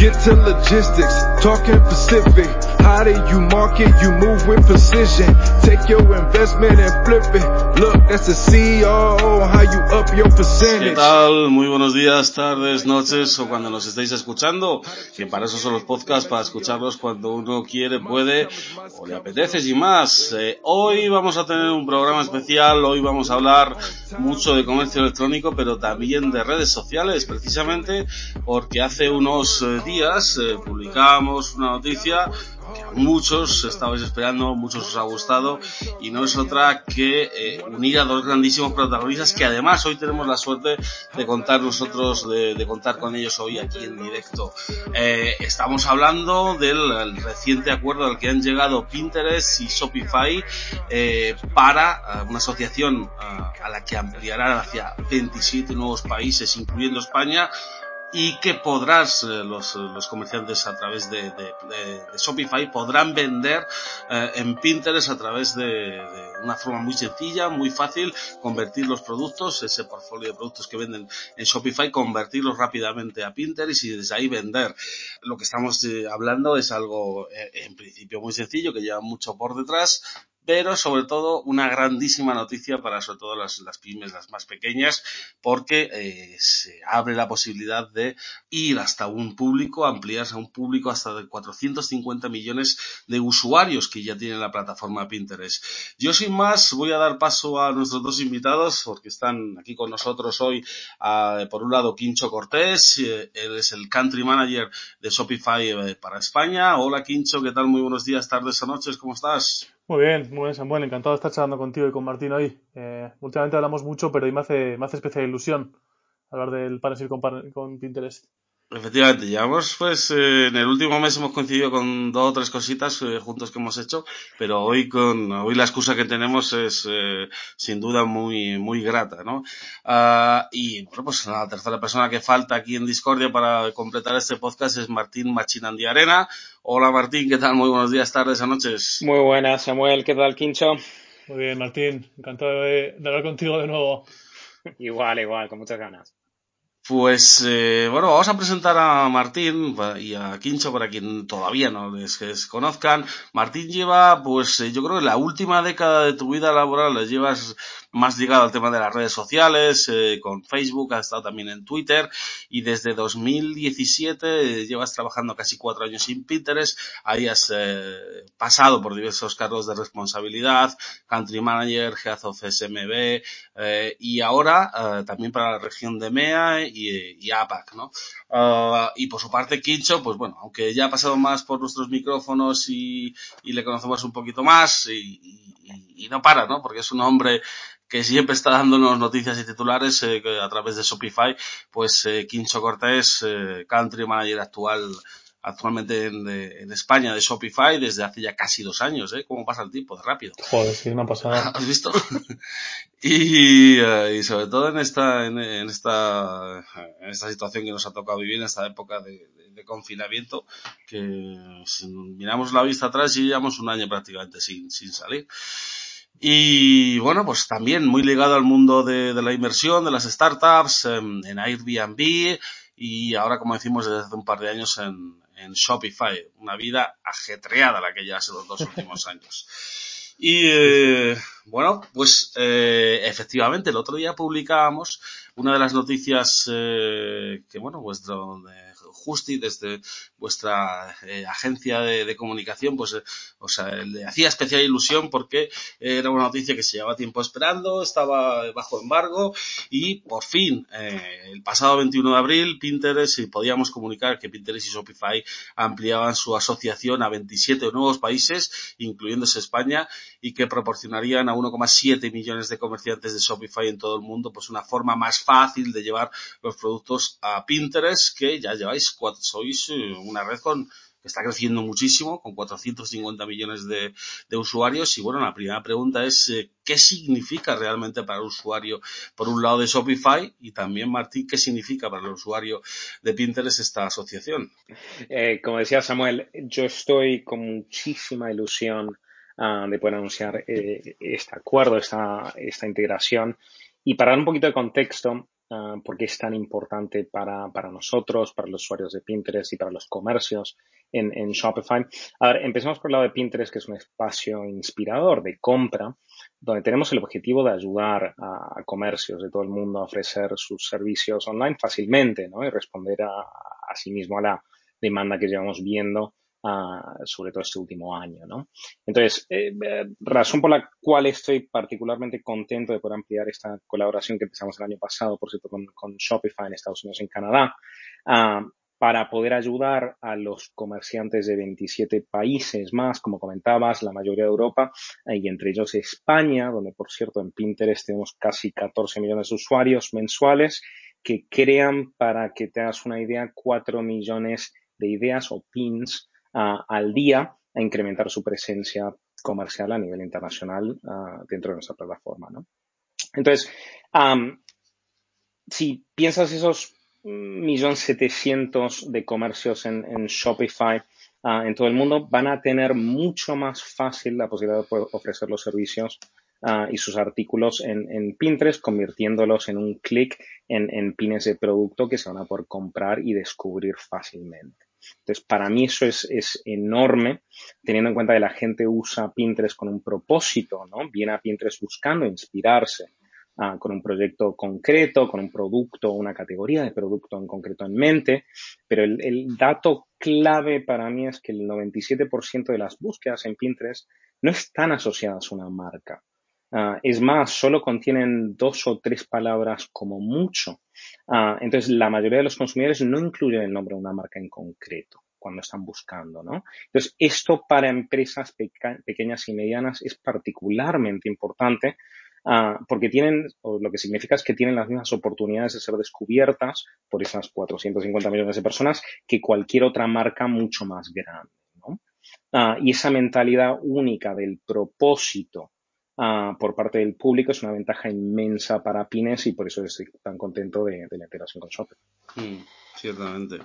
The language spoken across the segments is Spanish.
Get to logistics, talking Pacific. How do you market? You move with precision. Take your investment and flip it. Look, that's CEO. How you up your ¿Qué percentage? tal? Muy buenos días, tardes, noches o cuando nos estéis escuchando. Que para eso son los podcasts, para escucharlos cuando uno quiere, puede o le apetece sin más. Eh, hoy vamos a tener un programa especial, hoy vamos a hablar mucho de comercio electrónico, pero también de redes sociales, precisamente porque hace unos eh, días eh, publicamos una noticia muchos estabais esperando, muchos os ha gustado y no es otra que eh, unir a dos grandísimos protagonistas que además hoy tenemos la suerte de contar nosotros, de, contar con ellos hoy aquí en directo. Eh, estamos hablando del el reciente acuerdo al que han llegado Pinterest y Shopify eh, para una asociación a la que ampliarán hacia 27 nuevos países, incluyendo España, y que podrás, eh, los, los comerciantes a través de, Shopify podrán vender eh, en Pinterest a través de, una forma muy sencilla, muy fácil, convertir los productos, ese portfolio de productos que venden en Shopify, convertirlos rápidamente a Pinterest y desde ahí vender. Lo que estamos eh, hablando es algo en principio muy sencillo, que lleva mucho por detrás, pero sobre todo una grandísima noticia para sobre todo las, pymes, las más pequeñas, porque eh, se abre la posibilidad de ir hasta un público, ampliarse a un público hasta de 450 millones de usuarios que ya tienen la plataforma Pinterest. Yo sin más voy a dar paso a nuestros dos invitados porque están aquí con nosotros hoy. ah, por un lado, Quincho Cortés, eh, él es el Country Manager de Shopify eh, para España. Hola Quincho, ¿qué tal? Muy buenos días, tardes o noches, ¿cómo estás? Muy bien, muy bien, Samuel. Encantado de estar charlando contigo y con Martín hoy. Eh, últimamente hablamos mucho, pero hoy me hace, me hace especial ilusión hablar del partnership con, con Pinterest. Efectivamente, llevamos pues eh, en el último mes hemos coincidido con dos o tres cositas eh, juntos que hemos hecho, pero hoy con hoy la excusa que tenemos es eh, sin duda muy muy grata, ¿no? Ah, y bueno, pues la tercera persona que falta aquí en Discordia para completar este podcast es Martín Machinandi Arena. Hola Martín, ¿qué tal? Muy buenos días, tardes noches. Muy buenas, Samuel. ¿Qué tal, Quincho? Muy bien, Martín. Encantado de, de hablar contigo de nuevo. Igual, igual, con muchas ganas. Pues eh, bueno, vamos a presentar a Martín y a Quincho para quien todavía no les, les conozcan. Martín lleva, pues eh, yo creo que la última década de tu vida laboral la llevas más ligado al tema de las redes sociales, eh, con Facebook, has estado también en Twitter y desde 2017 eh, llevas trabajando casi cuatro años en Pinterest. Ahí has eh, pasado por diversos cargos de responsabilidad, Country Manager, Head of SMB eh, y ahora eh, también para la región de MEA y, y APAC, ¿no? Ah, y por su parte, Quincho, pues bueno, aunque ya ha pasado más por nuestros micrófonos y, y le conocemos un poquito más y, y- y no para, ¿no? Porque es un hombre que siempre está dándonos noticias y titulares eh, que a través de Shopify, pues eh, Quincho Cortés, eh, Country Manager actual actualmente en, de- en España de Shopify desde hace ya casi dos años, ¿eh? ¿Cómo pasa el tiempo? De rápido. Joder, sí, me ha pasado. ¿Has visto? y, eh, y sobre todo en esta, en, en esta, en esta situación que nos ha tocado vivir en esta época de, de- de confinamiento, que si miramos la vista atrás y llevamos un año prácticamente sin, sin salir. Y bueno, pues también muy ligado al mundo de, la inversión, de las startups, en, en Airbnb y ahora, como decimos, desde hace un par de años en, en Shopify. Una vida ajetreada la que llevas en los dos últimos años. Y eh, bueno, pues eh, efectivamente el otro día publicábamos una de las noticias eh, que, bueno, vuestro Justi, desde vuestra eh, agencia de, comunicación, pues, eh, o sea, le hacía especial ilusión porque era una noticia que se llevaba tiempo esperando, estaba bajo embargo y por fin, el pasado 21 de abril, Pinterest, y podíamos comunicar que Pinterest y Shopify ampliaban su asociación a 27 nuevos países, incluyéndose España, y que proporcionarían a 1,7 millones de comerciantes de Shopify en todo el mundo, pues una forma más fácil de llevar los productos a Pinterest, que ya lleváis, sois eh, una red con, que está creciendo muchísimo, con 450 millones de, usuarios. Y bueno, la primera pregunta es, eh, ¿qué significa realmente para el usuario, por un lado de Shopify, y también, Martín, qué significa para el usuario de Pinterest esta asociación? Eh, como decía Samuel, yo estoy con muchísima ilusión ah, de poder anunciar este acuerdo, esta, esta integración. Y para dar un poquito de contexto, uh, por qué es tan importante para, para, nosotros, para los usuarios de Pinterest y para los comercios en, en, Shopify. A ver, empecemos por el lado de Pinterest, que es un espacio inspirador de compra, donde tenemos el objetivo de ayudar a, comercios de todo el mundo a ofrecer sus servicios online fácilmente, ¿no? Y responder a, a sí mismo a la demanda que llevamos viendo sobre todo este último año, ¿no? Entonces, eh, eh, razón por la cual estoy particularmente contento de poder ampliar esta colaboración que empezamos el año pasado, por cierto, con, Shopify en Estados Unidos y en Canadá, ah, para poder ayudar a los comerciantes de 27 países más, como comentabas, la mayoría de Europa, y entre ellos España, donde por cierto en Pinterest tenemos casi 14 millones de usuarios mensuales que crean, para que te hagas una idea, 4 millones de ideas o pins al día a incrementar su presencia comercial a nivel internacional dentro de nuestra plataforma. ¿no? Entonces, si piensas esos millón setecientos de comercios en, Shopify en todo el mundo, van a tener mucho más fácil la posibilidad de ofrecer los servicios y sus artículos en, Pinterest, convirtiéndolos en un clic en, en pines de producto que se van a poder comprar y descubrir fácilmente. Entonces, para mí eso es, es enorme, teniendo en cuenta que la gente usa Pinterest con un propósito, ¿no? Viene a Pinterest buscando inspirarse uh, con un proyecto concreto, con un producto, una categoría de producto en concreto en mente, pero el, el dato clave para mí es que el 97% de las búsquedas en Pinterest no están asociadas a una marca. Uh, es más, solo contienen dos o tres palabras como mucho. Uh, entonces, la mayoría de los consumidores no incluyen el nombre de una marca en concreto cuando están buscando, ¿no? Entonces, esto para empresas pequeñas y medianas es particularmente importante uh, porque tienen, o lo que significa es que tienen las mismas oportunidades de ser descubiertas por esas 450 millones de personas que cualquier otra marca mucho más grande, ¿no? y esa mentalidad única del propósito por parte del público es una ventaja inmensa para Pines y por eso estoy tan contento de, la integración con Shopper. Mm, ciertamente.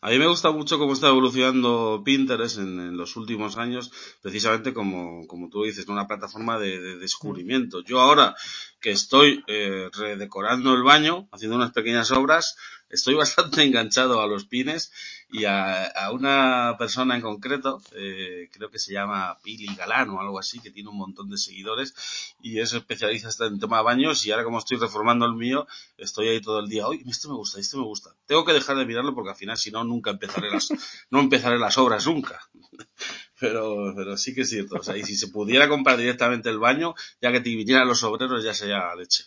A mí me gusta mucho cómo está evolucionando Pinterest en, los últimos años, precisamente como, como tú dices, una plataforma de, descubrimiento. Yo ahora que estoy eh, redecorando el baño, haciendo unas pequeñas obras, estoy bastante enganchado a los pines y a, una persona en concreto, eh, creo que se llama Pili Galán o algo así, que tiene un montón de seguidores y es especialista en tema de baños y ahora como estoy reformando el mío, estoy ahí todo el día, oye, esto me gusta, esto me gusta. Tengo que dejar de mirarlo porque al final si no, nunca empezaré las, no empezaré las obras nunca. Pero, pero sí que es cierto. O sea, y si se pudiera comprar directamente el baño, ya que te vinieran los obreros, ya sería leche.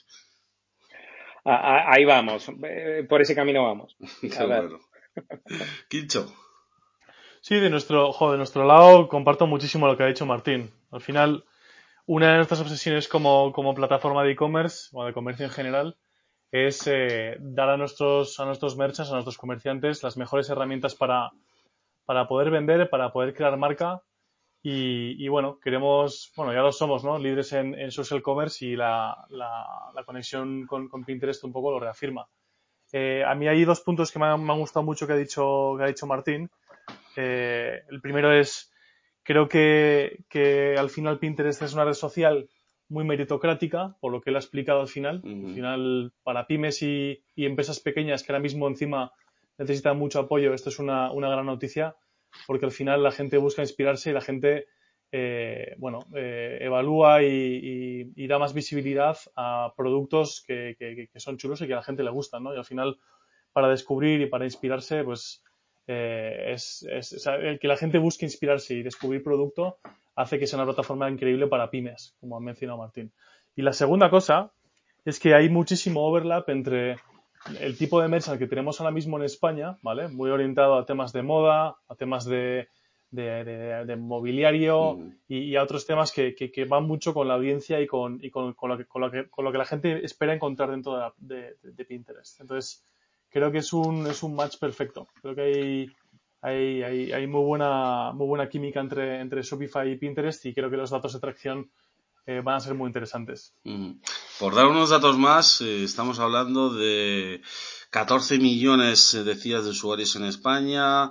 Ahí vamos, eh, por ese camino vamos. Quincho. Sí, de nuestro, de nuestro lado comparto muchísimo lo que ha dicho Martín. Al final, una de nuestras obsesiones como, como plataforma de e-commerce o de comercio en general es eh, dar a nuestros, a nuestros merchants, a nuestros comerciantes las mejores herramientas para, para poder vender, para poder crear marca y, bueno, queremos, bueno, ya lo somos, ¿no? Líderes en, social commerce y la, la, conexión con, Pinterest un poco lo reafirma. Eh, a mí hay dos puntos que me han, gustado mucho que ha dicho, que ha dicho Martín. Eh, el primero es, creo que, que al final Pinterest es una red social muy meritocrática, por lo que él ha explicado al final. Al final, para pymes y, y, empresas pequeñas que ahora mismo encima necesitan mucho apoyo, esto es una, una gran noticia porque al final la gente busca inspirarse y la gente eh, bueno, eh, evalúa y, da más visibilidad a productos que, son chulos y que a la gente le gustan, ¿no? Y al final, para descubrir y para inspirarse, pues eh, es, el que la gente busque inspirarse y descubrir producto hace que sea una plataforma increíble para pymes, como ha mencionado Martín. Y la segunda cosa es que hay muchísimo overlap entre el tipo de merchant que tenemos ahora mismo en España, ¿vale? Muy orientado a temas de moda, a temas de, de, mobiliario y, a otros temas que, que, van mucho con la audiencia y, con, y con, con, lo que, con, lo que, con lo que la gente espera encontrar dentro de, de, Pinterest. Entonces, creo que es un, es un match perfecto. Creo que hay, hay, hay, hay, muy, buena, muy buena química entre, entre Shopify y Pinterest y creo que los datos de tracción eh, van a ser muy interesantes. Por dar unos datos más, eh, estamos hablando de 14 millones, eh, decías, de usuarios en España,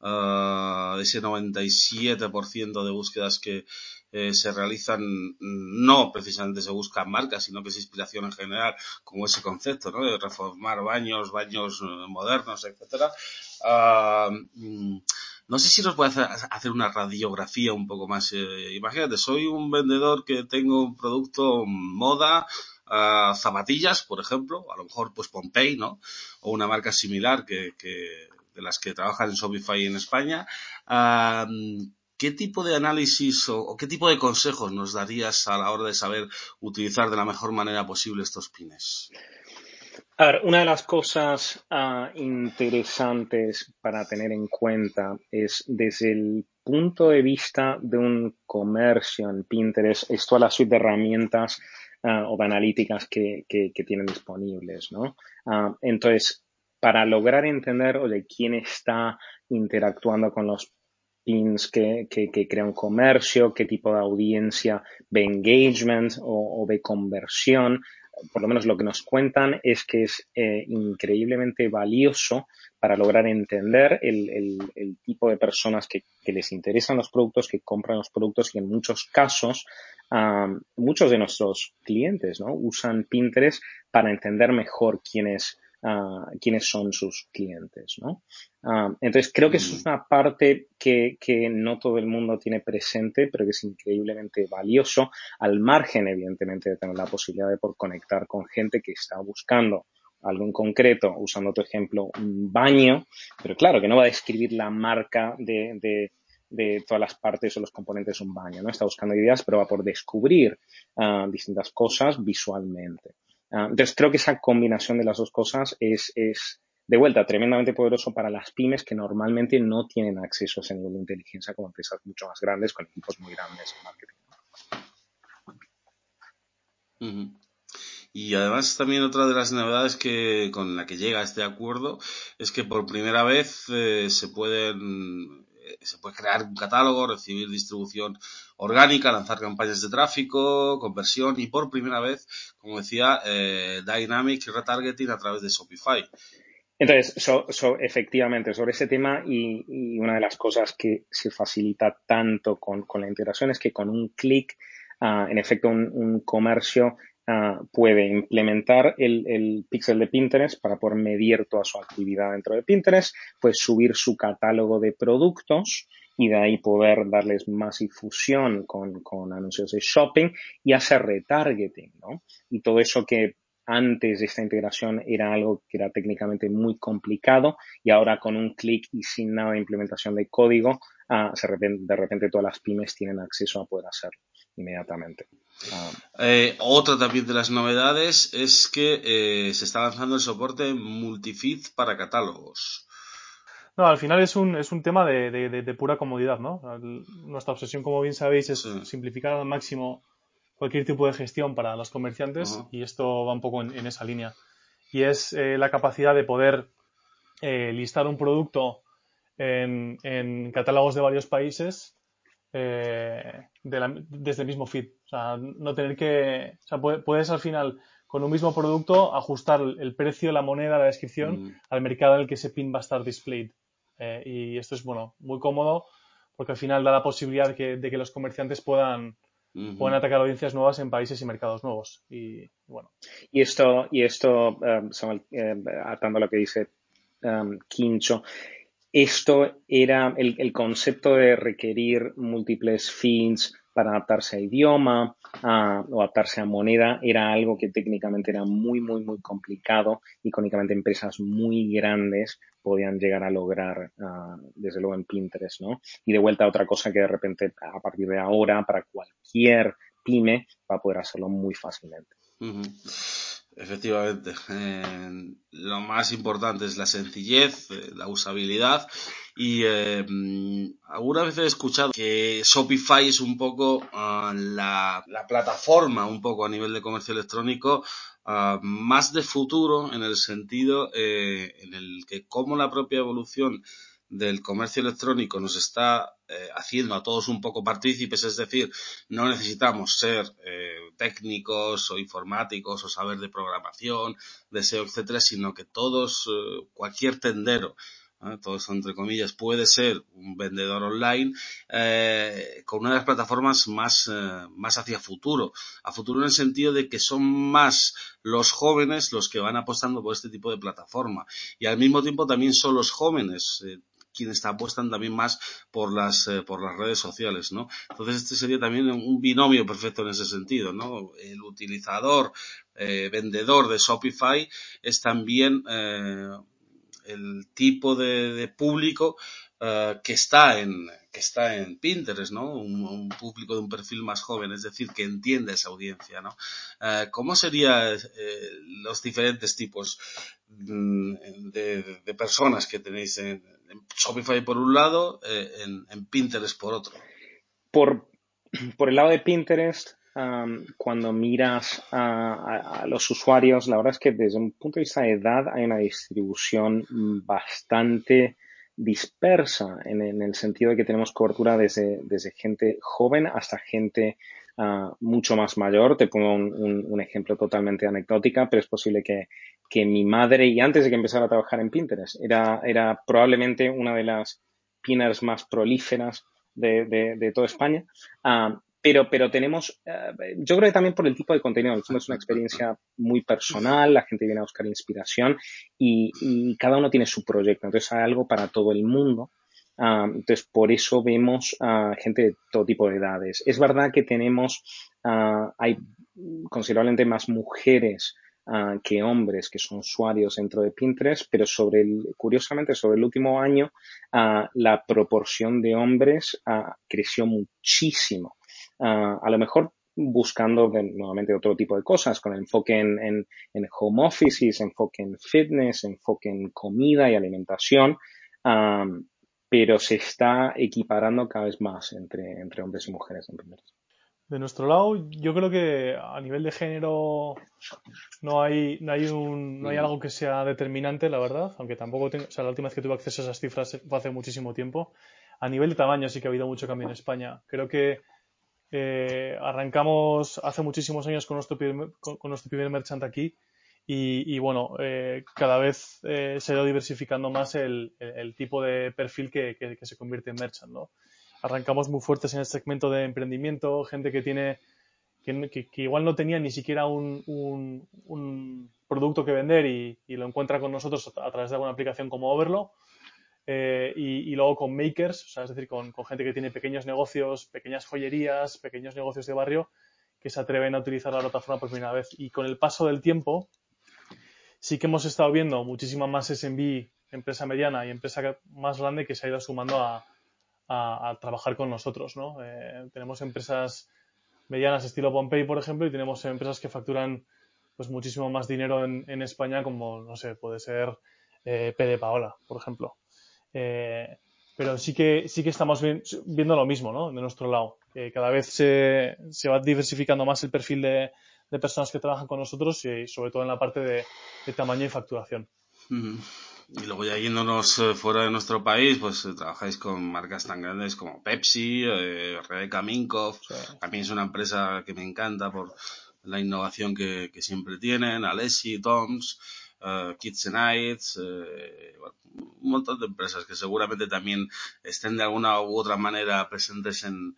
uh, ese 97% de búsquedas que se realizan, no precisamente se buscan marcas, sino que es inspiración en general, como ese concepto, ¿no? De reformar baños, baños modernos, etcétera. Uh, no sé si nos puede hacer una radiografía un poco más. Eh, imagínate, soy un vendedor que tengo un producto moda, uh, zapatillas, por ejemplo, a lo mejor pues Pompey, ¿no? O una marca similar que, que de las que trabajan en Shopify en España. Uh, ¿Qué tipo de análisis o, o, qué tipo de consejos nos darías a la hora de saber utilizar de la mejor manera posible estos pines? A ver, una de las cosas uh, interesantes para tener en cuenta es desde el punto de vista de un comercio en Pinterest, es toda la suite de herramientas uh, o de analíticas que, que, tienen disponibles, ¿no? Uh, entonces, para lograr entender, oye, quién está interactuando con los pins que, que, que, crea un comercio, qué tipo de audiencia ve engagement o, o ve conversión, por lo menos lo que nos cuentan es que es eh, increíblemente valioso para lograr entender el, tipo de personas que, les interesan los productos, que compran los productos y en muchos casos muchos de nuestros clientes ¿no? usan Pinterest para entender mejor quién es quiénes son sus clientes, ¿no? entonces creo que eso es mm. una parte que, que, no todo el mundo tiene presente, pero que es increíblemente valioso, al margen, evidentemente, de tener la posibilidad de por conectar con gente que está buscando algo en concreto, usando tu ejemplo, un baño, pero claro, que no va a describir la marca de, de, de todas las partes o los componentes de un baño, ¿no? Está buscando ideas, pero va por descubrir distintas cosas visualmente. Ah, entonces creo que esa combinación de las dos cosas es, es, de vuelta, tremendamente poderoso para las pymes que normalmente no tienen acceso a ese nivel de inteligencia como empresas mucho más grandes con equipos muy grandes en marketing. Y además también otra de las novedades que con la que llega este acuerdo es que por primera vez eh, se pueden se puede crear un catálogo, recibir distribución orgánica, lanzar campañas de tráfico, conversión y por primera vez, como decía, eh, Dynamic Retargeting a través de Shopify. Entonces, efectivamente, sobre ese tema y, una de las cosas que se facilita tanto con, la integración es que con un clic, ah, en efecto, un comercio Ah, puede implementar el, el, pixel de Pinterest para poder medir toda su actividad dentro de Pinterest, pues subir su catálogo de productos y de ahí poder darles más difusión con, con anuncios de shopping y hacer retargeting, ¿no? Y todo eso que antes de esta integración era algo que era técnicamente muy complicado y ahora con un clic y sin nada de implementación de código, ah, de repente todas las pymes tienen acceso a poder hacerlo inmediatamente. Ah. Eh, otra también de las novedades es que eh, se está lanzando el soporte multifeed para catálogos. No, al final es un, es un tema de, de, pura comodidad, ¿no? nuestra obsesión, como bien sabéis, es simplificar al máximo cualquier tipo de gestión para los comerciantes y esto va un poco en, esa línea. Y es eh, la capacidad de poder listar un producto en, en catálogos de varios países eh, desde el mismo feed. O sea, no tener que. O sea, puedes al final, con un mismo producto, ajustar el precio, la moneda, la descripción mm. al mercado en el que ese pin va a estar displayed. Eh, y esto es, bueno, muy cómodo porque al final da la posibilidad de que, de que los comerciantes puedan, puedan atacar audiencias nuevas en países y mercados nuevos. Y, bueno. Y esto, y esto um, atando a lo que dice um, Quincho, esto era el, concepto de requerir múltiples feeds para adaptarse a idioma o adaptarse a moneda era algo que técnicamente era muy, muy, muy complicado y únicamente empresas muy grandes podían llegar a lograr, ah, desde luego en Pinterest, ¿no? Y de vuelta otra cosa que de repente a partir de ahora para cualquier pyme va a poder hacerlo muy fácilmente. Efectivamente, lo más importante es la sencillez, eh, la usabilidad y eh, algunas veces he escuchado que Shopify es un poco ah, la, la, plataforma, un poco a nivel de comercio electrónico, ah, más de futuro en el sentido eh, en el que como la propia evolución del comercio electrónico nos está eh, haciendo a todos un poco partícipes, es decir, no necesitamos ser eh, técnicos o informáticos o saber de programación, de SEO, etcétera, sino que todos, eh, cualquier tendero, todo eso entre comillas, puede ser un vendedor online con una de las plataformas más, más hacia futuro. A futuro en el sentido de que son más los jóvenes los que van apostando por este tipo de plataforma. Y al mismo tiempo también son los jóvenes quienes apuestan también más por las, eh, por las redes sociales, ¿no? Entonces este sería también un binomio perfecto en ese sentido, ¿no? El utilizador, eh, vendedor de Shopify es también eh, el tipo de, público que está en que está en Pinterest, ¿no? Un, público de un perfil más joven, es decir, que entiende esa audiencia, ¿no? ¿Cómo serían los diferentes tipos mm, de, de, personas que tenéis en, Shopify por un lado, eh, en, Pinterest por otro. Por, el lado de Pinterest, cuando miras a, los usuarios, la verdad es que desde un punto de vista de edad hay una distribución bastante dispersa en, el sentido de que tenemos cobertura desde, gente joven hasta gente ah, mucho más mayor. Te pongo un, ejemplo totalmente anecdótica, pero es posible que, que mi madre, y antes de que empezara a trabajar en Pinterest, era, era probablemente una de las pinners más prolíferas de, de, toda España. Ah, pero, pero tenemos, eh, yo creo que también por el tipo de contenido, es una experiencia muy personal, la gente viene a buscar inspiración y, y cada uno tiene su proyecto, entonces hay algo para todo el mundo. Ah, entonces, por eso vemos a gente de todo tipo de edades. Es verdad que tenemos, hay considerablemente más mujeres Ah, que hombres que son usuarios dentro de Pinterest, pero sobre el, curiosamente sobre el último año uh, la proporción de hombres uh, creció muchísimo. a lo mejor buscando nuevamente otro tipo de cosas, con enfoque en, en, en, home offices, enfoque en fitness, enfoque en comida y alimentación, pero se está equiparando cada vez más entre, entre hombres y mujeres en Pinterest. De nuestro lado, yo creo que a nivel de género no hay, no hay, un, no hay algo que sea determinante, la verdad, aunque tampoco tengo, o sea, la última vez que tuve acceso a esas cifras fue hace muchísimo tiempo. A nivel de tamaño sí que ha habido mucho cambio en España. Creo que eh, arrancamos hace muchísimos años con nuestro primer, con, nuestro primer merchant aquí y, bueno, eh, cada vez eh, se ha ido diversificando más el, tipo de perfil que, que, se convierte en merchant, ¿no? Arrancamos muy fuertes en el segmento de emprendimiento, gente que tiene, que, igual no tenía ni siquiera un, un, producto que vender y, lo encuentra con nosotros a través de alguna aplicación como Overlo. Eh, y, luego con makers, o sea, es decir, con, gente que tiene pequeños negocios, pequeñas joyerías, pequeños negocios de barrio que se atreven a utilizar la plataforma por primera vez. Y con el paso del tiempo, sí que hemos estado viendo muchísima más SMB, empresa mediana y empresa más grande que se ha ido sumando a, a, trabajar con nosotros, ¿no? Eh, tenemos empresas medianas estilo Pompey, por ejemplo, y tenemos empresas que facturan pues muchísimo más dinero en, España, como, no sé, puede ser eh, P Paola, por ejemplo. Eh, pero sí que, sí que estamos viendo lo mismo, ¿no? De nuestro lado. Cada vez se, se va diversificando más el perfil de, personas que trabajan con nosotros y sobre todo en la parte de, tamaño y facturación. Y luego ya yéndonos eh, fuera de nuestro país, pues eh, trabajáis con marcas tan grandes como Pepsi, eh, Rebecca Minkoff. Mí es una empresa que me encanta por la innovación que, que siempre tienen. Alessi, Toms, uh, Kids Nights, un montón de empresas que seguramente también estén de alguna u otra manera presentes en,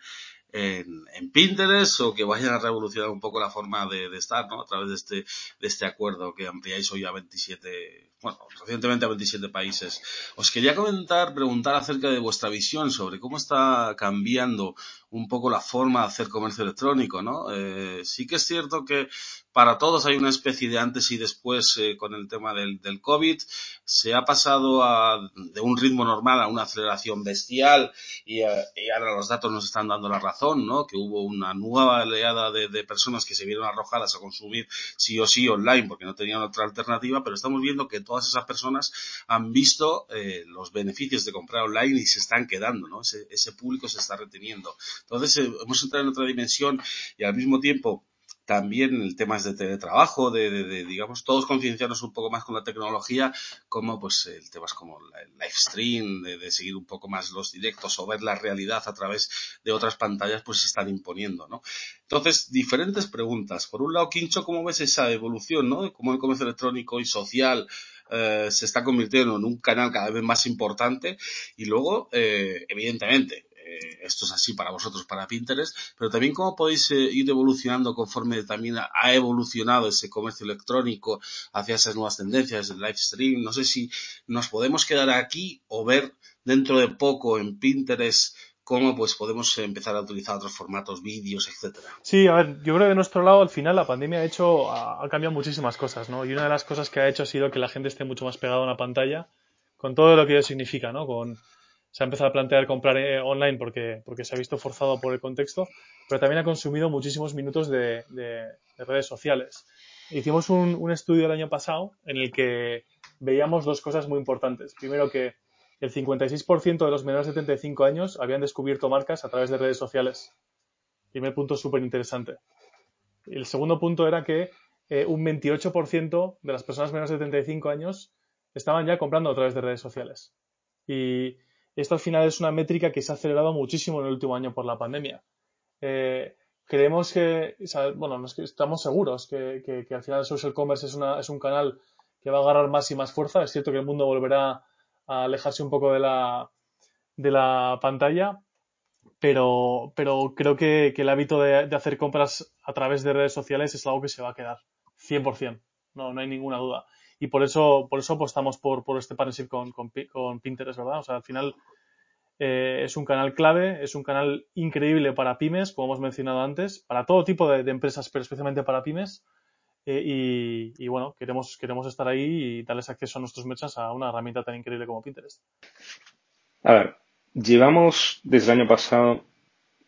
en, en, Pinterest o que vayan a revolucionar un poco la forma de, de, estar, ¿no? A través de este, de este acuerdo que ampliáis hoy a 27, bueno, recientemente a 27 países. Os quería comentar, preguntar acerca de vuestra visión sobre cómo está cambiando un poco la forma de hacer comercio electrónico, ¿no? Eh, sí que es cierto que para todos hay una especie de antes y después eh, con el tema del, del COVID. Se ha pasado a, de un ritmo normal a una aceleración bestial y, eh, y, ahora los datos nos están dando la razón, ¿no? Que hubo una nueva oleada de, de, personas que se vieron arrojadas a consumir sí o sí online porque no tenían otra alternativa, pero estamos viendo que todas esas personas han visto eh, los beneficios de comprar online y se están quedando, ¿no? Ese, ese público se está reteniendo. Entonces eh, hemos entrado en otra dimensión y al mismo tiempo también el temas de teletrabajo, de, de, de, digamos, todos concienciarnos un poco más con la tecnología, como pues el temas como el live stream, de, de, seguir un poco más los directos o ver la realidad a través de otras pantallas, pues se están imponiendo, ¿no? Entonces, diferentes preguntas. Por un lado, Quincho, ¿cómo ves esa evolución, ¿no? Cómo el comercio electrónico y social eh, se está convirtiendo en un canal cada vez más importante y luego, eh, evidentemente, eh, esto es así para vosotros, para Pinterest, pero también cómo podéis eh, ir evolucionando conforme también ha evolucionado ese comercio electrónico hacia esas nuevas tendencias, el live stream. No sé si nos podemos quedar aquí o ver dentro de poco en Pinterest cómo pues podemos empezar a utilizar otros formatos, vídeos, etcétera. Sí, a ver, yo creo que de nuestro lado al final la pandemia ha hecho, ha, cambiado muchísimas cosas, ¿no? Y una de las cosas que ha hecho ha sido que la gente esté mucho más pegada a una pantalla, con todo lo que ello significa, ¿no? Con, se ha empezado a plantear comprar eh, online porque, porque se ha visto forzado por el contexto, pero también ha consumido muchísimos minutos de, de, de redes sociales. Hicimos un, un, estudio el año pasado en el que veíamos dos cosas muy importantes. Primero que el 56% de los menores de 75 años habían descubierto marcas a través de redes sociales. Primer punto súper interesante. El segundo punto era que eh, un 28% de las personas menores de 75 años estaban ya comprando a través de redes sociales. Y esto al final es una métrica que se ha acelerado muchísimo en el último año por la pandemia. Eh, creemos que, o bueno, estamos seguros que, al final el social commerce es, una, es un canal que va a agarrar más y más fuerza. Es cierto que el mundo volverá a alejarse un poco de la, de la pantalla, pero, pero creo que, que el hábito de, de, hacer compras a través de redes sociales es algo que se va a quedar, 100%, no, no hay ninguna duda y por eso, por eso apostamos por, por este partnership con, con, Pinterest, ¿verdad? O sea, al final eh, es un canal clave, es un canal increíble para pymes, como hemos mencionado antes, para todo tipo de, empresas, pero especialmente para pymes. Eh, y, bueno, queremos, queremos estar ahí y darles acceso a nuestros merchants a una herramienta tan increíble como Pinterest. A ver, llevamos desde el año pasado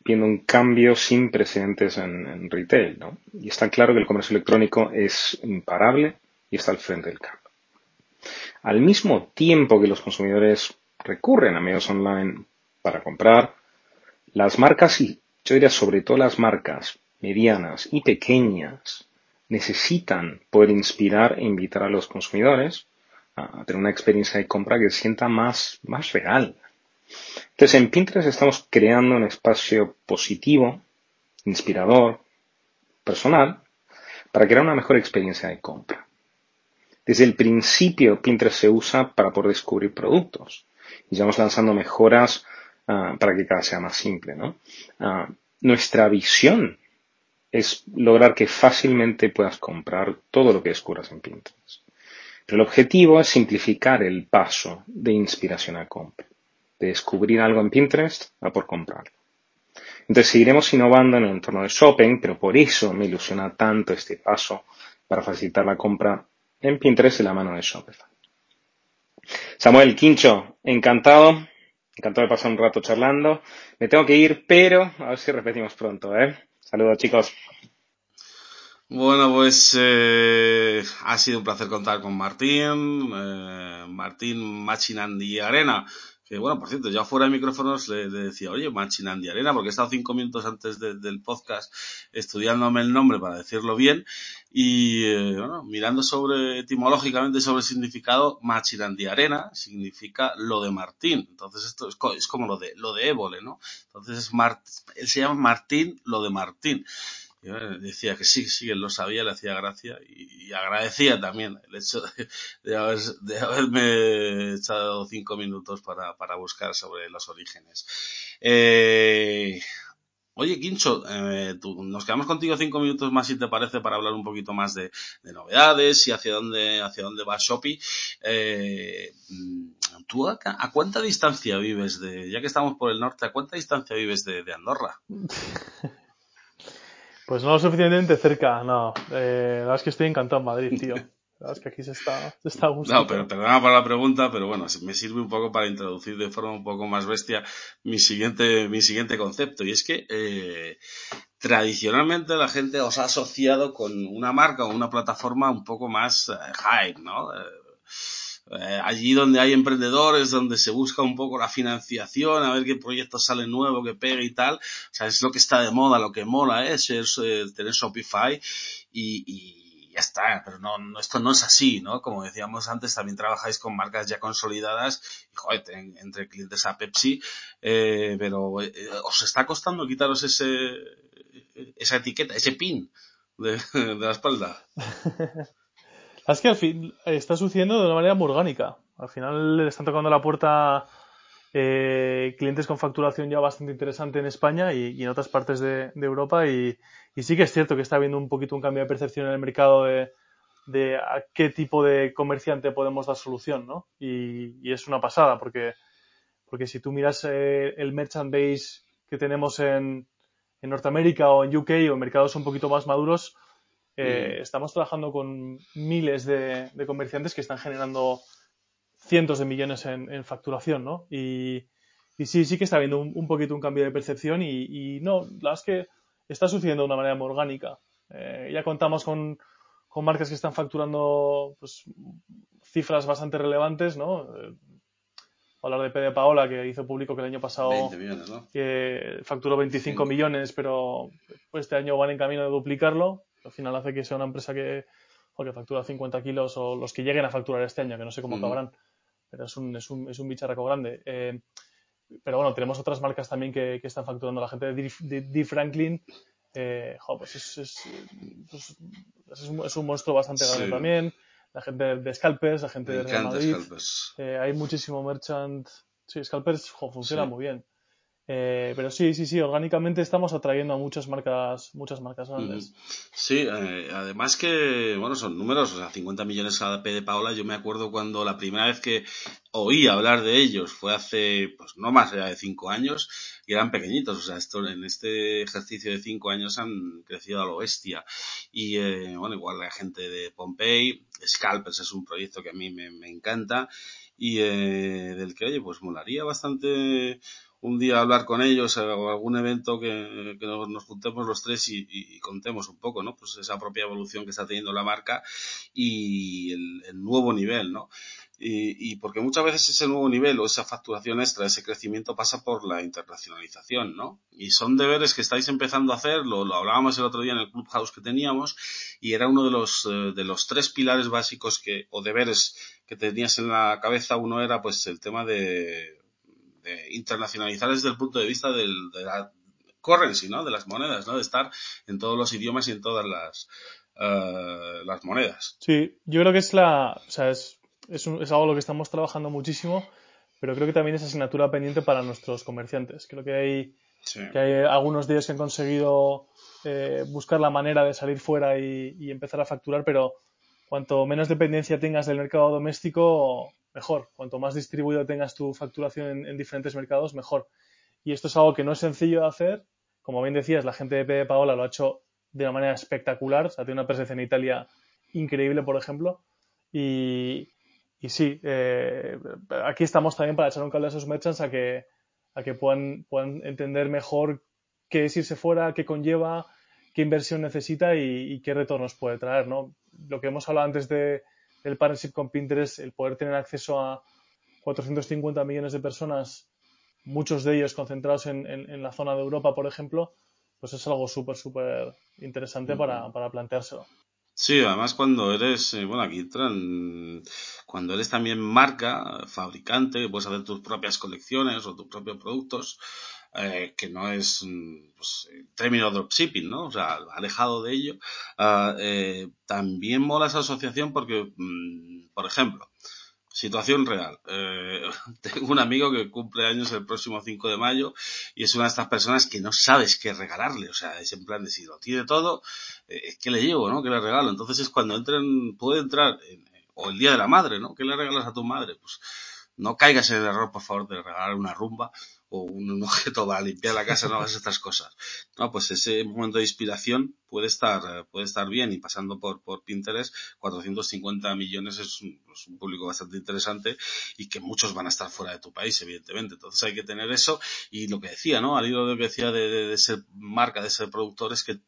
viendo un cambio sin precedentes en, en retail, ¿no? Y está claro que el comercio electrónico es imparable y está al frente del cambio. Al mismo tiempo que los consumidores recurren a medios online para comprar, las marcas, y yo diría sobre todo las marcas medianas y pequeñas, necesitan poder inspirar e invitar a los consumidores a tener una experiencia de compra que se sienta más, más real. Entonces, en Pinterest estamos creando un espacio positivo, inspirador, personal, para crear una mejor experiencia de compra. Desde el principio, Pinterest se usa para poder descubrir productos. Y vamos lanzando mejoras uh, para que cada sea más simple. ¿no? Uh, nuestra visión es lograr que fácilmente puedas comprar todo lo que descubras en Pinterest. Pero el objetivo es simplificar el paso de inspiración a compra. De descubrir algo en Pinterest a por comprarlo. Entonces seguiremos innovando en el entorno de shopping, pero por eso me ilusiona tanto este paso para facilitar la compra en Pinterest de la mano de Shopify. Samuel Quincho, encantado. Encantado de pasar un rato charlando. Me tengo que ir, pero a ver si repetimos pronto, ¿eh? Saludos, chicos. Bueno, pues eh, ha sido un placer contar con Martín, eh, Martín Machinandi Arena, que bueno, por cierto, ya fuera de micrófonos le, decía, oye, Machinandi Arena, porque he estado cinco minutos antes de, del podcast estudiándome el nombre para decirlo bien y eh, bueno, mirando sobre etimológicamente sobre el significado, Machinandi Arena significa lo de Martín. Entonces esto es, es como lo de lo de Évole, ¿no? Entonces es Mart, él se llama Martín, lo de Martín. Decía que sí, sí, él lo sabía, le hacía gracia y, agradecía también el hecho de, haber, de, haberme echado cinco minutos para, para buscar sobre los orígenes. Eh, Oye, Quincho, eh, nos quedamos contigo cinco minutos más si te parece para hablar un poquito más de, novedades y hacia dónde, hacia dónde va Shopee. Eh, ¿Tú a, cuánta distancia vives de, ya que estamos por el norte, a cuánta distancia vives de, Andorra? Pues no lo suficientemente cerca, no. Eh, la verdad es que estoy encantado en Madrid, tío. La verdad es que aquí se está, se está No, pero perdona por la pregunta, pero bueno, me sirve un poco para introducir de forma un poco más bestia mi siguiente, mi siguiente concepto. Y es que eh, tradicionalmente la gente os ha asociado con una marca o una plataforma un poco más eh, ¿no? Eh, eh, allí donde hay emprendedores, donde se busca un poco la financiación, a ver qué proyecto sale nuevo, que pegue y tal. O sea, es lo que está de moda, lo que mola es, es tener Shopify y, ya está, pero no, no, esto no es así, ¿no? Como decíamos antes, también trabajáis con marcas ya consolidadas y, joder, entre clientes a Pepsi, eh, pero eh, os está costando quitaros ese, esa etiqueta, ese pin de, la espalda. es que al fin está sucediendo de una manera muy orgánica. Al final le están tocando la puerta eh, clientes con facturación ya bastante interesante en España y, en otras partes de, Europa y, sí que es cierto que está habiendo un poquito un cambio de percepción en el mercado de, a qué tipo de comerciante podemos dar solución, ¿no? Y, es una pasada porque, porque si tú miras eh, el merchant base que tenemos en, en, Norteamérica o en UK o en mercados un poquito más maduros, eh, mm. estamos trabajando con miles de, de comerciantes que están generando cientos de millones en, facturación, ¿no? Y, sí, sí que está habiendo un, poquito un cambio de percepción y, no, la verdad es que está sucediendo de una manera muy orgánica. Eh, ya contamos con, marcas que están facturando pues, cifras bastante relevantes, ¿no? Eh, hablar de Pede Paola, que hizo público que el año pasado que facturó 25 millones, pero pues, este año van en camino de duplicarlo. Al final hace que sea una empresa que, que factura 50 kilos o los que lleguen a facturar este año, que no sé cómo acabarán pero es un, es un, es un bicharraco grande. Eh, pero bueno, tenemos otras marcas también que, que están facturando. La gente de D. Franklin, eh, pues es, es, pues es, un, es, un, monstruo bastante grande también. La gente de Scalpers, la gente de Real Madrid. Eh, hay muchísimo merchant. Sí, Scalpers funciona muy bien. Eh, pero sí, sí, sí, orgánicamente estamos atrayendo a muchas marcas, muchas marcas grandes. Sí, eh, además que, bueno, son números, o sea, 50 millones cada P de Paola. Yo me acuerdo cuando la primera vez que oí hablar de ellos fue hace, pues no más allá de 5 años, y eran pequeñitos, o sea, esto, en este ejercicio de 5 años han crecido a lo bestia. Y, eh, bueno, igual la gente de Pompey, Scalpers es un proyecto que a mí me, me encanta y eh, del que, oye, pues molaría bastante un día hablar con ellos o algún evento que, nos, juntemos los tres y, contemos un poco, ¿no? Pues esa propia evolución que está teniendo la marca y el, nuevo nivel, ¿no? Y, porque muchas veces ese nuevo nivel o esa facturación extra, ese crecimiento pasa por la internacionalización, ¿no? Y son deberes que estáis empezando a hacer, lo, hablábamos el otro día en el Clubhouse que teníamos, y era uno de los, eh, de los tres pilares básicos que, o deberes que tenías en la cabeza. Uno era pues el tema de internacionalizar desde el punto de vista de la currency, ¿no? De las monedas, ¿no? De estar en todos los idiomas y en todas las, uh, las monedas. Sí, yo creo que es la, o sea, es, es, es algo lo que estamos trabajando muchísimo, pero creo que también es asignatura pendiente para nuestros comerciantes. Creo que hay, que hay algunos días que han conseguido eh, buscar la manera de salir fuera y, y, empezar a facturar, pero cuanto menos dependencia tengas del mercado doméstico, mejor. Cuanto más distribuido tengas tu facturación en, diferentes mercados, mejor. Y esto es algo que no es sencillo de hacer. Como bien decías, la gente de P Paola lo ha hecho de una manera espectacular. O sea, tiene una presencia en Italia increíble, por ejemplo. Y, sí, eh, aquí estamos también para echar un cable a esos merchants a que, a que puedan, puedan entender mejor qué es irse fuera, qué conlleva, qué inversión necesita y, y, qué retornos puede traer, ¿no? Lo que hemos hablado antes de, el partnership con Pinterest, el poder tener acceso a 450 millones de personas, muchos de ellos concentrados en, la zona de Europa, por ejemplo, pues es algo súper, súper interesante para, para planteárselo. Sí, además cuando eres, eh, bueno, aquí entran, cuando eres también marca, fabricante, puedes hacer tus propias colecciones o tus propios productos, eh, que no es mm, pues, el término dropshipping, ¿no? O sea, alejado de ello. Ah, eh, también mola esa asociación porque, mm, por ejemplo, situación real. Eh, tengo un amigo que cumple años el próximo 5 de mayo y es una de estas personas que no sabes qué regalarle. O sea, es en plan de si lo tiene todo, eh, ¿qué le llevo, no? ¿Qué le regalo? Entonces es cuando entren, puede entrar, o el día de la madre, ¿no? ¿Qué le regalas a tu madre? Pues no caigas en el error, por favor, de regalar una rumba o un, objeto para limpiar la casa, no estas cosas. No, pues ese momento de inspiración puede estar, puede estar bien y pasando por, por Pinterest, 450 millones es un, público bastante interesante y que muchos van a estar fuera de tu país, evidentemente. Entonces hay que tener eso y lo que decía, ¿no? Al hilo de lo que decía de, de, de ser marca, de ser productor, es que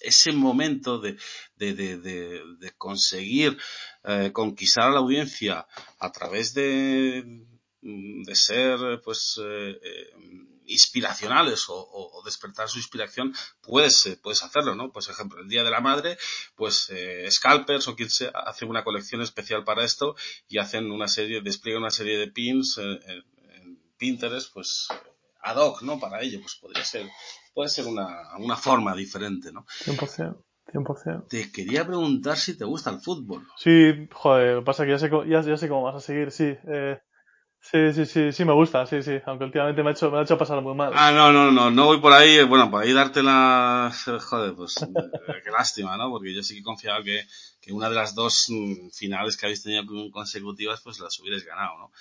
ese momento de, de, de, de conseguir eh, conquistar a la audiencia a través de, de ser pues eh, eh, inspiracionales o, o, despertar su inspiración puedes puedes hacerlo no pues ejemplo el día de la madre pues eh, scalpers o quien sea hace una colección especial para esto y hacen una serie despliegan una serie de pins en, en Pinterest pues ad hoc no para ello pues podría ser puede ser una, una forma diferente no 100%. 100%. Te quería preguntar si te gusta el fútbol. Sí, joder, lo que pasa es que ya sé, ya, ya sé cómo vas a seguir, sí. Eh, Sí, sí, sí, sí me gusta, sí, sí, aunque últimamente me ha hecho, me ha hecho pasar muy mal. Ah, no, no, no, no voy por ahí, bueno, por ahí darte las, joder, pues, qué lástima, ¿no? Porque yo sí que confiaba que, que una de las dos mm, finales que habéis tenido consecutivas, pues las hubierais ganado, ¿no?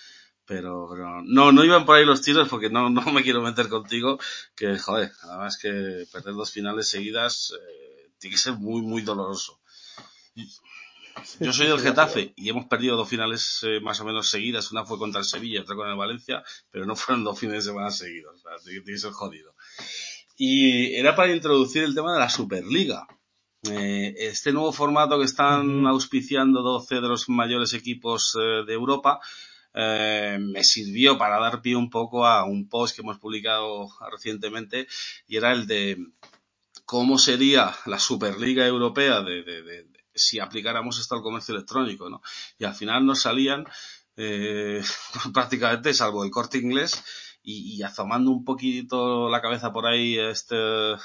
Pero, pero, no, no iban por ahí los tiros porque no, no me quiero meter contigo, que, joder, además que perder dos finales seguidas, eh, tiene que ser muy, muy doloroso. Yo soy del Getafe y hemos perdido dos finales eh, más o menos seguidas. Una fue contra el Sevilla, otra con el Valencia, pero no fueron dos fines de semana seguidos. O sea, tiene que ser jodido. Y era para introducir el tema de la Superliga. Eh, este nuevo formato que están auspiciando 12 de los mayores equipos eh, de Europa eh, me sirvió para dar pie un poco a un post que hemos publicado recientemente y era el de cómo sería la Superliga Europea de, de, de, si aplicáramos esto al comercio electrónico, ¿no? Y al final nos salían eh, prácticamente, salvo el corte inglés, y, y, asomando un poquito la cabeza por ahí este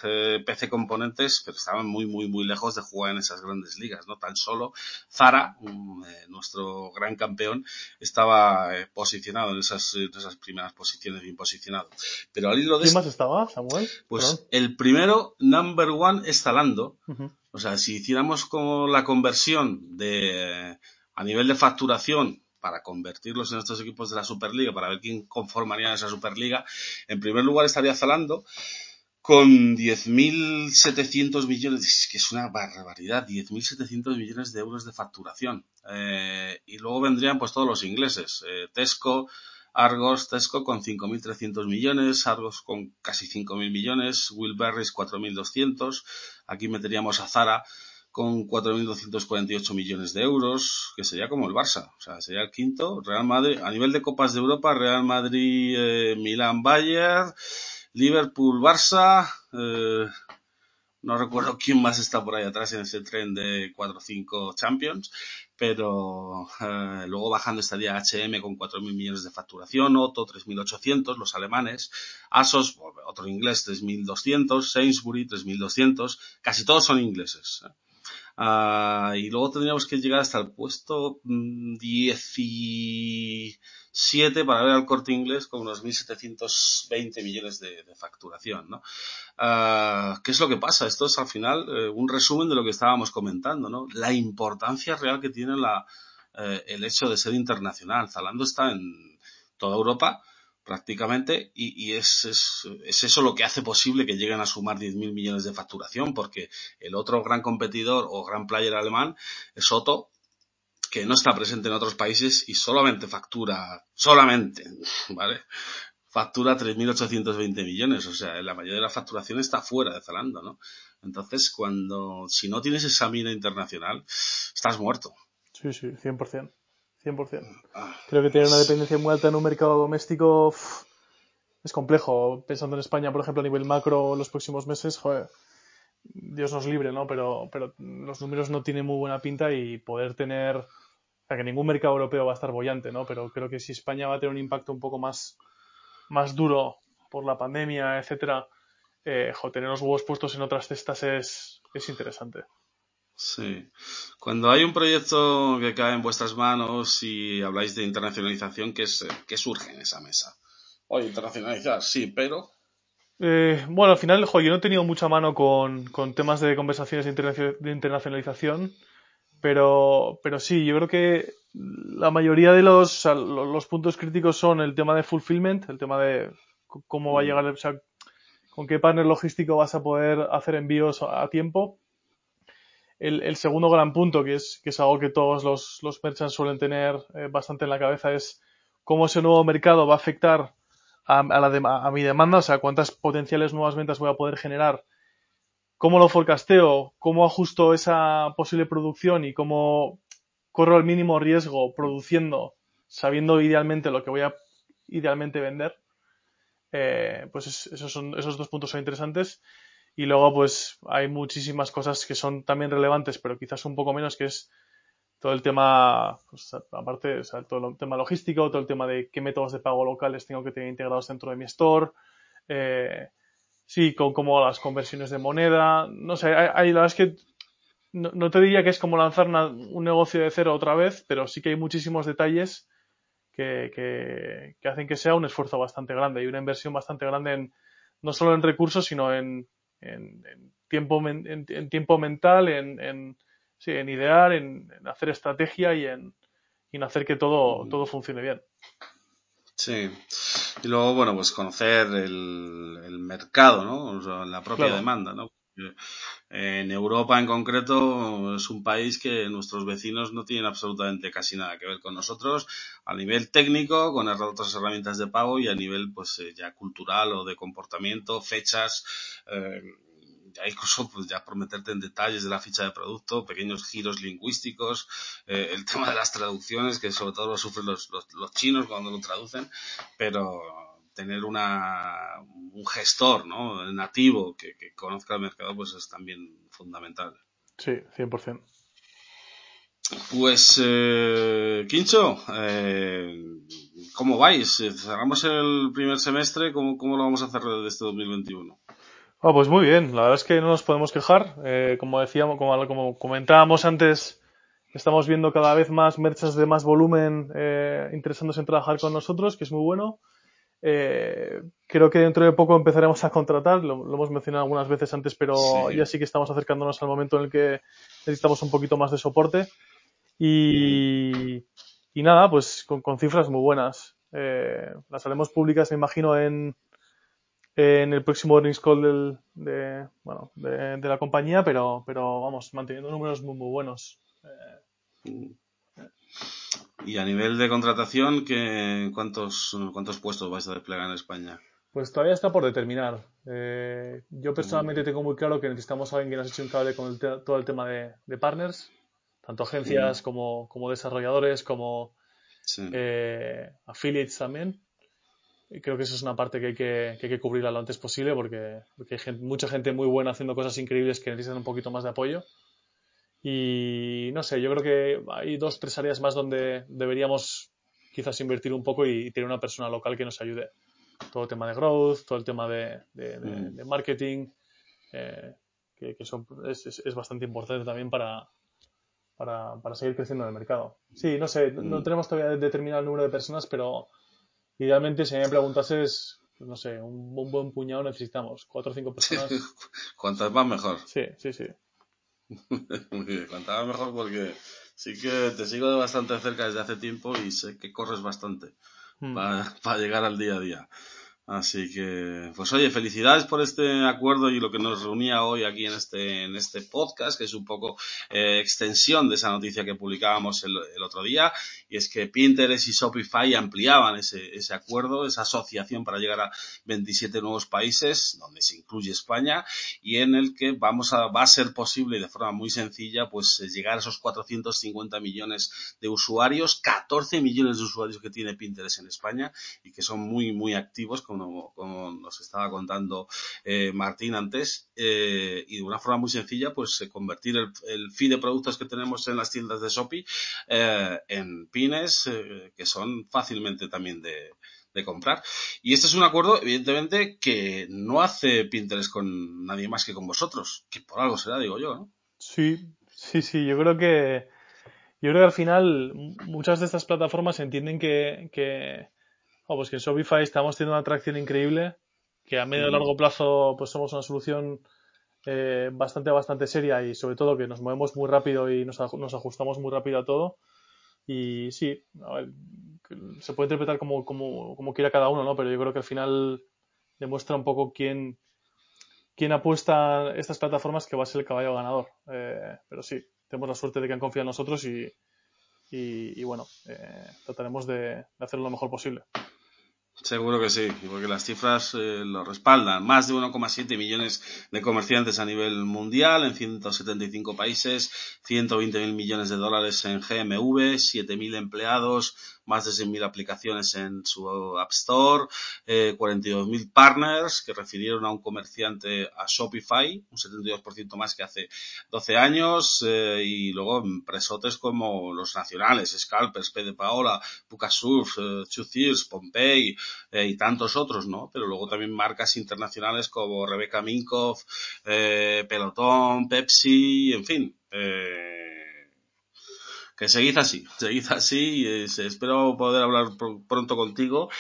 eh, PC Componentes, pero estaban muy, muy, muy lejos de jugar en esas grandes ligas, ¿no? Tan solo Zara, eh, nuestro gran campeón, estaba eh, posicionado en esas, en esas primeras posiciones, bien posicionado. Pero al hilo de... ¿Quién más estaba, Samuel? Pues Perdón. el primero, number one, es Zalando. Uh -huh. O sea, si hiciéramos como la conversión de, a nivel de facturación, para convertirlos en estos equipos de la Superliga, para ver quién conformaría esa Superliga, en primer lugar estaría Zalando con 10.700 millones, que es una barbaridad, 10.700 millones de euros de facturación. Eh, y luego vendrían pues todos los ingleses, eh, Tesco, Argos, Tesco con 5.300 millones, Argos con casi 5.000 millones, Wilberries 4.200, aquí meteríamos a Zara con 4.248 millones de euros, que sería como el Barça, o sea, sería el quinto. Real Madrid, a nivel de Copas de Europa, Real Madrid, eh, Milán, Bayern, Liverpool, Barça, eh, no recuerdo quién más está por ahí atrás en ese tren de 4 o 5 Champions, pero eh, luego bajando estaría H&M con 4.000 millones de facturación, Otto 3.800, los alemanes, Asos, otro inglés 3.200, Sainsbury 3.200, casi todos son ingleses. ¿eh? Uh, y luego tendríamos que llegar hasta el puesto 17 para ver al corte inglés con unos 1.720 millones de, de facturación, ¿no? Uh, ¿Qué es lo que pasa? Esto es al final eh, un resumen de lo que estábamos comentando, ¿no? La importancia real que tiene la, eh, el hecho de ser internacional. Zalando está en toda Europa, prácticamente y, es, es, es, eso lo que hace posible que lleguen a sumar 10.000 millones de facturación porque el otro gran competidor o gran player alemán es Otto que no está presente en otros países y solamente factura, solamente, ¿vale? Factura 3.820 millones, o sea, la mayoría de la facturación está fuera de Zalando, ¿no? Entonces, cuando, si no tienes esa mina internacional, estás muerto. Sí, sí, 100%. 100%. Creo que tener una dependencia muy alta en un mercado doméstico uff, es complejo. Pensando en España, por ejemplo, a nivel macro, los próximos meses, joder, Dios nos libre, ¿no? Pero, pero los números no tienen muy buena pinta y poder tener, o sea, que ningún mercado europeo va a estar bollante, ¿no? Pero creo que si España va a tener un impacto un poco más, más duro por la pandemia, etcétera, eh, jo, tener los huevos puestos en otras cestas es, es interesante. Sí. Cuando hay un proyecto que cae en vuestras manos y habláis de internacionalización, ¿qué, es, qué surge en esa mesa? Oye, internacionalizar, sí, pero... Eh, bueno, al final, jo, yo no he tenido mucha mano con, con temas de conversaciones de, de internacionalización, pero, pero sí, yo creo que la mayoría de los, los puntos críticos son el tema de fulfillment, el tema de cómo va a llegar, o sea, con qué partner logístico vas a poder hacer envíos a tiempo el, segundo gran punto, que es, que es algo que todos los, los merchants suelen tener eh, bastante en la cabeza, es cómo ese nuevo mercado va a afectar a, la a mi demanda, o sea, cuántas potenciales nuevas ventas voy a poder generar, cómo lo forecasteo, cómo ajusto esa posible producción y cómo corro el mínimo riesgo produciendo, sabiendo idealmente lo que voy a idealmente vender. Eh, pues esos, son, esos dos puntos son interesantes. Y luego, pues, hay muchísimas cosas que son también relevantes, pero quizás un poco menos, que es todo el tema, pues, aparte, o sea, todo el tema logístico, todo el tema de qué métodos de pago locales tengo que tener integrados dentro de mi store, eh, sí, con, como las conversiones de moneda, no sé, hay, la verdad es que no, te diría que es como lanzar un negocio de cero otra vez, pero sí que hay muchísimos detalles que, que, que hacen que sea un esfuerzo bastante grande y una inversión bastante grande en, no solo en recursos, sino en, en, tiempo, en, tiempo mental, en, en, sí, en idear, en, hacer estrategia y en, en hacer que todo, todo funcione bien. Sí. Y luego, bueno, pues conocer el, el mercado, ¿no? la propia demanda, ¿no? En Europa en concreto es un país que nuestros vecinos no tienen absolutamente casi nada que ver con nosotros a nivel técnico, con otras herramientas de pago y a nivel pues eh, ya cultural o de comportamiento, fechas, eh, ya incluso pues ya prometerte en detalles de la ficha de producto, pequeños giros lingüísticos, eh, el tema de las traducciones que sobre todo lo sufren los, los, los chinos cuando lo traducen, pero tener una, un gestor ¿no? nativo que, que, conozca el mercado pues es también fundamental. Sí, 100%. Pues, eh, Quincho, eh, ¿cómo vais? Cerramos el primer semestre, ¿cómo, cómo lo vamos a hacer desde este 2021? Oh, pues muy bien, la verdad es que no nos podemos quejar. Eh, como decíamos, como, como, comentábamos antes, estamos viendo cada vez más merchas de más volumen eh, interesándose en trabajar con nosotros, que es muy bueno. Eh, creo que dentro de poco empezaremos a contratar, lo, hemos mencionado algunas veces antes, pero ya sí que estamos acercándonos al momento en el que necesitamos un poquito más de soporte. Y, y nada, pues con, con cifras muy buenas. Eh, las haremos públicas, me imagino, en, en el próximo earnings call del, de, bueno, de, de, la compañía, pero, pero vamos, manteniendo números muy, muy buenos. Eh, mm. Y a nivel de contratación, ¿qué, cuántos, ¿cuántos puestos vais a desplegar en España? Pues todavía está por determinar. Eh, yo personalmente tengo muy claro que necesitamos a alguien que nos eche un cable con el todo el tema de, de partners, tanto agencias como, como, desarrolladores, como sí. eh, affiliates también. Creo que eso es una parte que hay que, que, hay que cubrirla lo antes posible porque, porque hay gente, mucha gente muy buena haciendo cosas increíbles que necesitan un poquito más de apoyo. Y no sé, yo creo que hay dos, tres áreas más donde deberíamos quizás invertir un poco y tener una persona local que nos ayude. Todo el tema de growth, todo el tema de, de, de, mm. de marketing, eh, que, que son, es, es, es, bastante importante también para, para, para, seguir creciendo en el mercado. Sí, no sé, mm. no tenemos todavía determinado el número de personas, pero idealmente si me preguntases, no sé, un, un buen puñado necesitamos, cuatro o cinco personas. Cuantas más mejor. Sí, sí, sí. Muy bien, mejor porque sí que te sigo de bastante cerca desde hace tiempo y sé que corres bastante mm. para, para llegar al día a día. Así que, pues oye, felicidades por este acuerdo y lo que nos reunía hoy aquí en este, en este podcast, que es un poco eh, extensión de esa noticia que publicábamos el, el, otro día, y es que Pinterest y Shopify ampliaban ese, ese acuerdo, esa asociación para llegar a 27 nuevos países, donde se incluye España, y en el que vamos a, va a ser posible de forma muy sencilla, pues llegar a esos 450 millones de usuarios, 14 millones de usuarios que tiene Pinterest en España, y que son muy, muy activos, como, nos estaba contando eh, Martín antes, eh, y de una forma muy sencilla, pues eh, convertir el, el, feed de productos que tenemos en las tiendas de Shopee eh, en pines que son fácilmente también de, de comprar. Y este es un acuerdo, evidentemente, que no hace Pinterest con nadie más que con vosotros, que por algo será, digo yo, ¿no? Sí, Sí, sí, yo creo que yo creo que al final muchas de estas plataformas entienden que, oh, pues que en Shopify estamos teniendo una atracción increíble, que a medio y largo plazo pues somos una solución eh, bastante, bastante seria y sobre todo que nos movemos muy rápido y nos, nos ajustamos muy rápido a todo. Y sí, se puede interpretar como, como, como, quiera cada uno, ¿no? Pero yo creo que al final demuestra un poco quién, quién apuesta estas plataformas que va a ser el caballo ganador. Eh, pero sí, tenemos la suerte de que han confiado en nosotros y, y, bueno, eh, trataremos de, de hacer lo mejor posible. Seguro que sí, porque las cifras eh, lo respaldan. Más de 1,7 millones de comerciantes a nivel mundial en 175 países, 120 mil millones de dólares en GMV, 7.000 empleados, más de 100.000 aplicaciones en su App Store, eh, 42.000 partners que refirieron a un comerciante a Shopify, un 72% más que hace 12 años, eh, y luego empresotes como los nacionales, Scalpers, P de Paola, Bucasurf, eh, Thieves, Pompey eh, y tantos otros, ¿no? Pero luego también marcas internacionales como Rebecca Minkoff, eh, Pelotón, Pepsi, en fin. Eh, que seguid así, seguid así, y espero poder hablar pronto contigo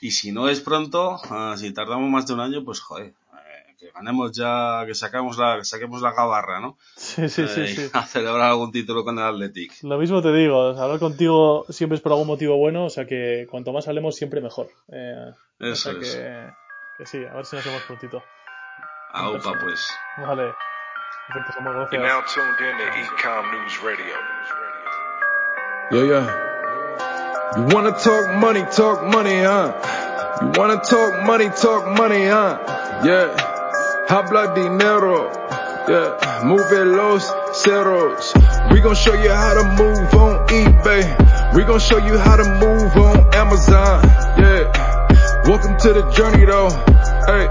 y si no es pronto, ah, si tardamos más de un año, pues joder, eh, que ganemos ya, que sacamos la, que saquemos la gabarra, ¿no? Sí, sí, sí, Eh, sí. A celebrar algún título con el Athletic. Lo mismo te digo, hablar contigo siempre es por algún motivo bueno, o sea que cuanto más hablemos siempre mejor. Eh, o Eso sea es. que, que sí, a ver si nos vemos prontito. Aupa, pues. Vale. Perfecto, You're gracias. Yeah, yeah. You wanna talk money, talk money, huh? You wanna talk money, talk money, huh? Yeah. Habla dinero. Yeah. Move los ceros. We gon' show you how to move on eBay. We gon' show you how to move on Amazon. Yeah. Welcome to the journey though. Hey.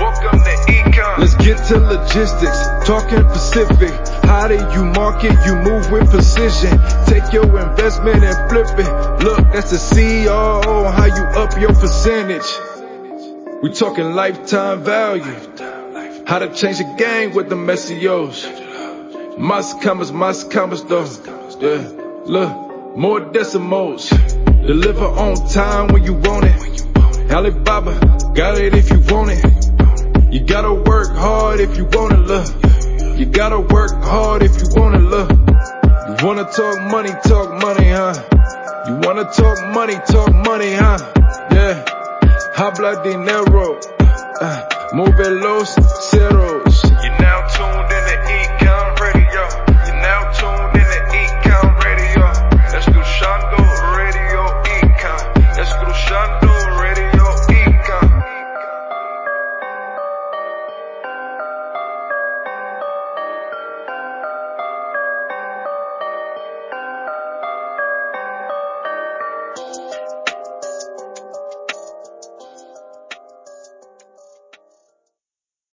Welcome to Ecom. Let's get to logistics, talking Pacific. How do you market? You move with precision. Take your investment and flip it. Look, that's the CEO. How you up your percentage? We talking lifetime value. How to change the game with the messios. Más commas, más commas though. Yeah, look, more decimals. Deliver on time when you want it. Alibaba, got it if you want it. You gotta work hard if you wanna look. You gotta work hard if you wanna look. You wanna talk money, talk money, huh? You wanna talk money, talk money, huh? Yeah. Habla dinero. Uh, move los ceros.